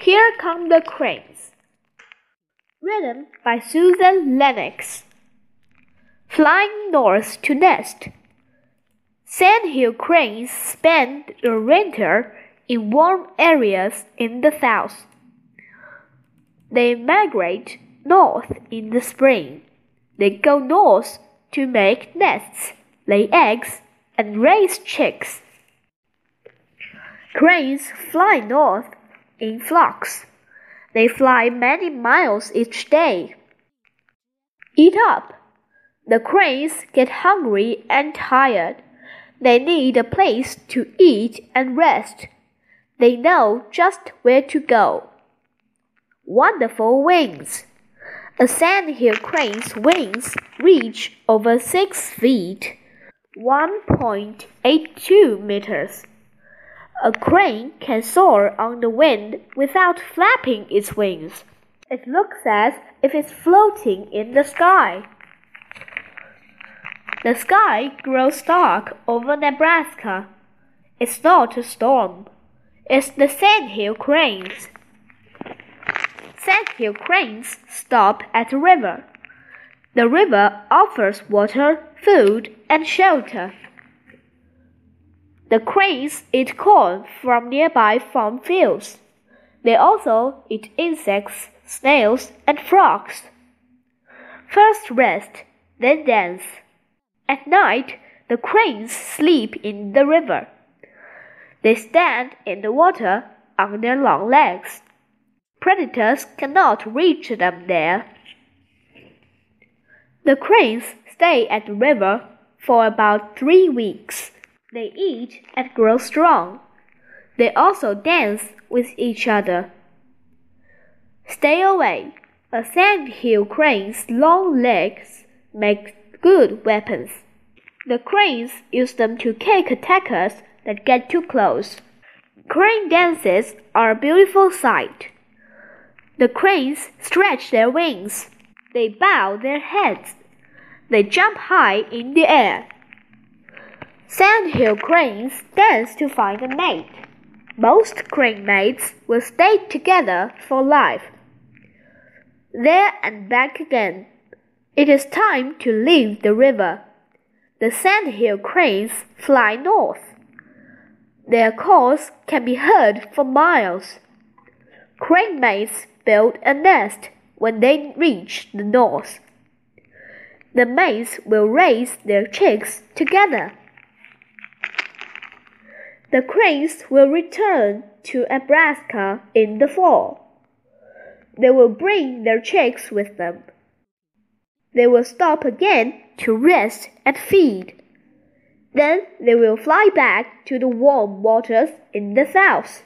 Here Come the Cranes. Written by Susan Lennox. Flying north to nest. Sandhill cranes spend the winter in warm areas in the south. They migrate north in the spring. They go north to make nests, lay eggs, and raise chicks. Cranes fly north in flocks. They fly many miles each day. Eat up. The cranes get hungry and tired. They need a place to eat and rest. They know just where to go. Wonderful wings. A sandhill crane's wings reach over six feet, 1.82 meters. A crane can soar on the wind without flapping its wings. It looks as if it's floating in the sky. The sky grows dark over Nebraska. It's not a storm. It's the sandhill cranes. Sandhill cranes stop at a river. The river offers water, food, and shelter. The cranes eat corn from nearby farm fields. They also eat insects, snails, and frogs. First rest, then dance. At night, the cranes sleep in the river. They stand in the water on their long legs. Predators cannot reach them there. The cranes stay at the river for about three weeks. They eat and grow strong. They also dance with each other. Stay away. A sandhill crane's long legs make good weapons. The cranes use them to kick attackers that get too close. Crane dances are a beautiful sight. The cranes stretch their wings. They bow their heads. They jump high in the air. Sandhill cranes dance to find a mate. Most crane mates will stay together for life. There and back again. It is time to leave the river. The sandhill cranes fly north. Their calls can be heard for miles. Crane mates build a nest when they reach the north. The mates will raise their chicks together. The cranes will return to Nebraska in the fall. They will bring their chicks with them. They will stop again to rest and feed. Then they will fly back to the warm waters in the south.